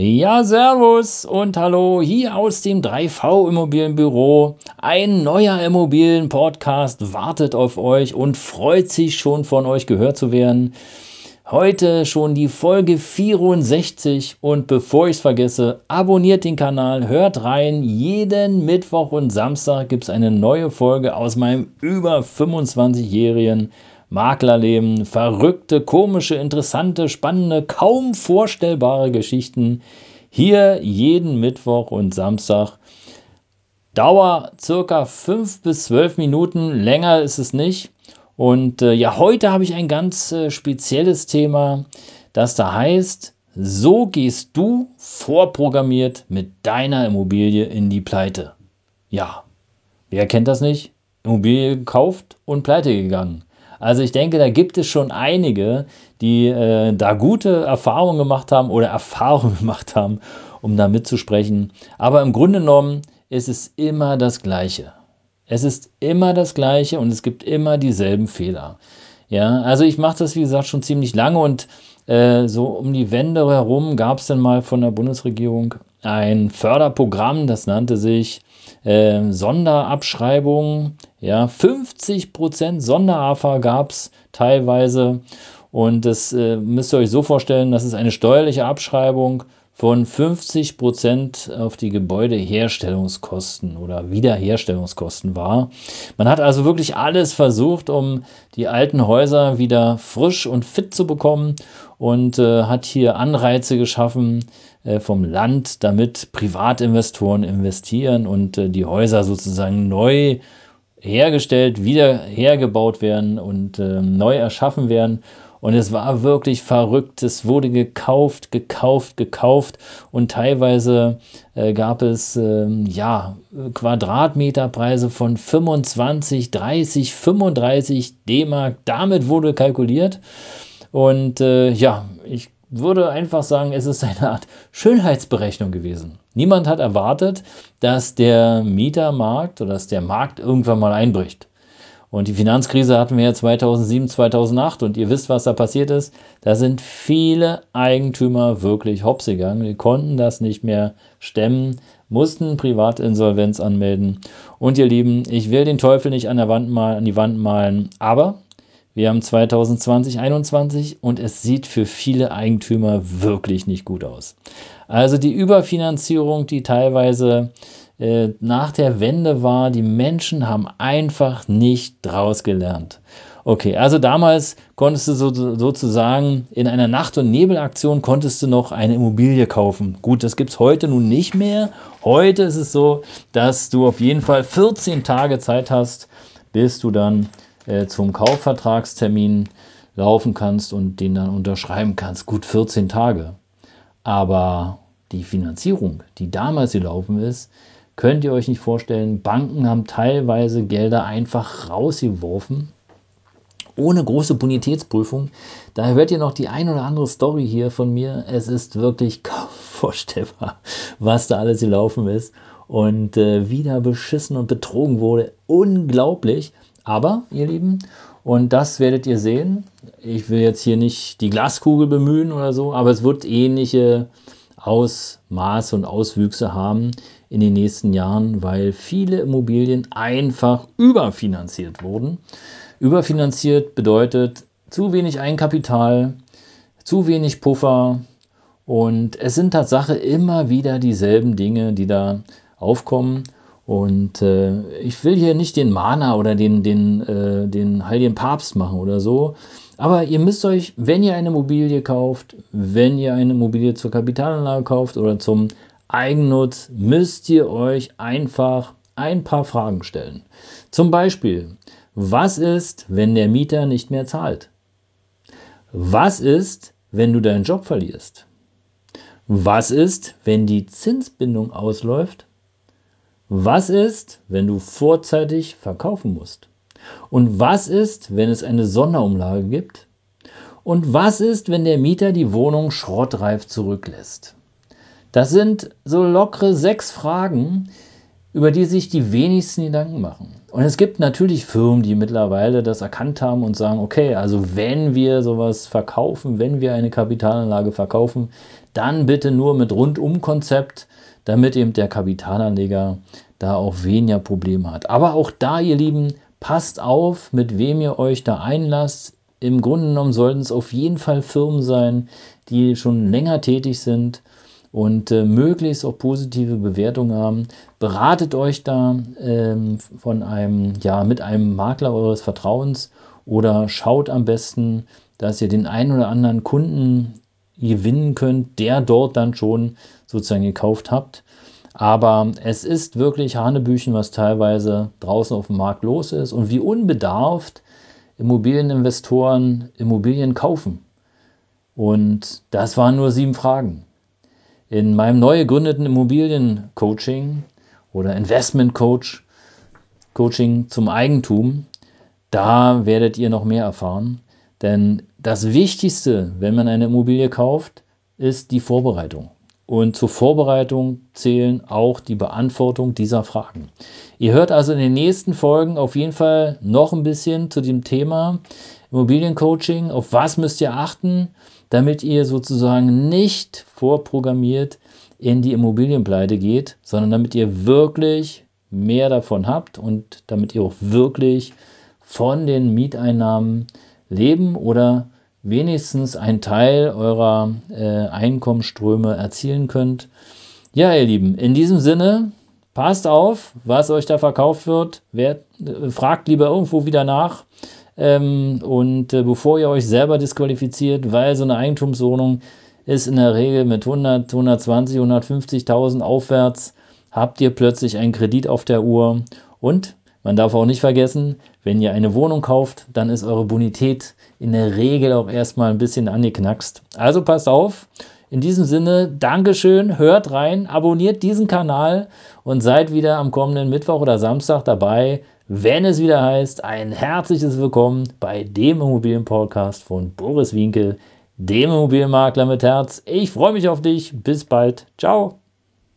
Ja, Servus und Hallo hier aus dem 3V Immobilienbüro. Ein neuer Immobilienpodcast wartet auf euch und freut sich schon von euch gehört zu werden. Heute schon die Folge 64 und bevor ich es vergesse, abonniert den Kanal, hört rein. Jeden Mittwoch und Samstag gibt es eine neue Folge aus meinem über 25-jährigen Maklerleben, verrückte, komische, interessante, spannende, kaum vorstellbare Geschichten. Hier jeden Mittwoch und Samstag. Dauer circa 5 bis 12 Minuten, länger ist es nicht. Und äh, ja, heute habe ich ein ganz äh, spezielles Thema, das da heißt, so gehst du vorprogrammiert mit deiner Immobilie in die Pleite. Ja, wer kennt das nicht? Immobilie gekauft und pleite gegangen. Also ich denke, da gibt es schon einige, die äh, da gute Erfahrungen gemacht haben oder Erfahrungen gemacht haben, um da mitzusprechen. Aber im Grunde genommen ist es immer das Gleiche. Es ist immer das Gleiche und es gibt immer dieselben Fehler. Ja, also ich mache das, wie gesagt, schon ziemlich lange und äh, so um die Wende herum gab es dann mal von der Bundesregierung ein Förderprogramm, das nannte sich äh, Sonderabschreibung. Ja, 50 Prozent Sonderafa gab es teilweise. Und das äh, müsst ihr euch so vorstellen, das ist eine steuerliche Abschreibung von 50 Prozent auf die Gebäudeherstellungskosten oder Wiederherstellungskosten war. Man hat also wirklich alles versucht, um die alten Häuser wieder frisch und fit zu bekommen und äh, hat hier Anreize geschaffen, äh, vom Land, damit Privatinvestoren investieren und äh, die Häuser sozusagen neu hergestellt, wieder hergebaut werden und ähm, neu erschaffen werden. Und es war wirklich verrückt. Es wurde gekauft, gekauft, gekauft. Und teilweise äh, gab es ähm, ja, Quadratmeterpreise von 25, 30, 35 D-Mark. Damit wurde kalkuliert. Und äh, ja, ich würde einfach sagen, es ist eine Art Schönheitsberechnung gewesen. Niemand hat erwartet, dass der Mietermarkt oder dass der Markt irgendwann mal einbricht. Und die Finanzkrise hatten wir ja 2007, 2008 und ihr wisst, was da passiert ist. Da sind viele Eigentümer wirklich hops gegangen. Die konnten das nicht mehr stemmen, mussten Privatinsolvenz anmelden. Und ihr Lieben, ich will den Teufel nicht an der Wand mal an die Wand malen, aber wir haben 2020, 2021 und es sieht für viele Eigentümer wirklich nicht gut aus. Also die Überfinanzierung, die teilweise äh, nach der Wende war, die Menschen haben einfach nicht draus gelernt. Okay, also damals konntest du so, sozusagen in einer Nacht- und Nebelaktion konntest du noch eine Immobilie kaufen. Gut, das gibt es heute nun nicht mehr. Heute ist es so, dass du auf jeden Fall 14 Tage Zeit hast, bis du dann äh, zum Kaufvertragstermin laufen kannst und den dann unterschreiben kannst. Gut 14 Tage. Aber die Finanzierung, die damals gelaufen ist, könnt ihr euch nicht vorstellen. Banken haben teilweise Gelder einfach rausgeworfen, ohne große Bonitätsprüfung. Da hört ihr noch die ein oder andere Story hier von mir. Es ist wirklich kaum vorstellbar, was da alles gelaufen ist und äh, wieder beschissen und betrogen wurde. Unglaublich. Aber, ihr Lieben, und das werdet ihr sehen. Ich will jetzt hier nicht die Glaskugel bemühen oder so, aber es wird ähnliche Ausmaße und Auswüchse haben in den nächsten Jahren, weil viele Immobilien einfach überfinanziert wurden. Überfinanziert bedeutet zu wenig Eigenkapital, zu wenig Puffer und es sind Tatsache immer wieder dieselben Dinge, die da aufkommen. Und äh, ich will hier nicht den Mana oder den, den, äh, den Heiligen Papst machen oder so. Aber ihr müsst euch, wenn ihr eine Immobilie kauft, wenn ihr eine Immobilie zur Kapitalanlage kauft oder zum Eigennutz, müsst ihr euch einfach ein paar Fragen stellen. Zum Beispiel, was ist, wenn der Mieter nicht mehr zahlt? Was ist, wenn du deinen Job verlierst? Was ist, wenn die Zinsbindung ausläuft? Was ist, wenn du vorzeitig verkaufen musst? Und was ist, wenn es eine Sonderumlage gibt? Und was ist, wenn der Mieter die Wohnung schrottreif zurücklässt? Das sind so lockere sechs Fragen, über die sich die wenigsten Gedanken machen. Und es gibt natürlich Firmen, die mittlerweile das erkannt haben und sagen, okay, also wenn wir sowas verkaufen, wenn wir eine Kapitalanlage verkaufen, dann bitte nur mit Rundum-Konzept, damit eben der Kapitalanleger da auch weniger Probleme hat. Aber auch da, ihr Lieben, passt auf, mit wem ihr euch da einlasst. Im Grunde genommen sollten es auf jeden Fall Firmen sein, die schon länger tätig sind und äh, möglichst auch positive Bewertungen haben. Beratet euch da ähm, von einem, ja, mit einem Makler eures Vertrauens oder schaut am besten, dass ihr den einen oder anderen Kunden gewinnen könnt, der dort dann schon sozusagen gekauft habt. Aber es ist wirklich Hanebüchen, was teilweise draußen auf dem Markt los ist und wie unbedarft Immobilieninvestoren Immobilien kaufen. Und das waren nur sieben Fragen. In meinem neu gegründeten Immobiliencoaching oder Investment Coach, Coaching zum Eigentum, da werdet ihr noch mehr erfahren. Denn das Wichtigste, wenn man eine Immobilie kauft, ist die Vorbereitung. Und zur Vorbereitung zählen auch die Beantwortung dieser Fragen. Ihr hört also in den nächsten Folgen auf jeden Fall noch ein bisschen zu dem Thema Immobiliencoaching. Auf was müsst ihr achten? damit ihr sozusagen nicht vorprogrammiert in die Immobilienpleite geht, sondern damit ihr wirklich mehr davon habt und damit ihr auch wirklich von den Mieteinnahmen leben oder wenigstens einen Teil eurer äh, Einkommensströme erzielen könnt. Ja, ihr Lieben, in diesem Sinne, passt auf, was euch da verkauft wird. Wer, äh, fragt lieber irgendwo wieder nach. Ähm, und äh, bevor ihr euch selber disqualifiziert, weil so eine Eigentumswohnung ist in der Regel mit 100, 120, 150.000 aufwärts, habt ihr plötzlich einen Kredit auf der Uhr. Und man darf auch nicht vergessen, wenn ihr eine Wohnung kauft, dann ist eure Bonität in der Regel auch erstmal ein bisschen angeknackst. Also passt auf. In diesem Sinne, Dankeschön, hört rein, abonniert diesen Kanal und seid wieder am kommenden Mittwoch oder Samstag dabei, wenn es wieder heißt, ein herzliches Willkommen bei dem Immobilienpodcast von Boris Winkel, dem Immobilienmakler mit Herz. Ich freue mich auf dich. Bis bald. Ciao.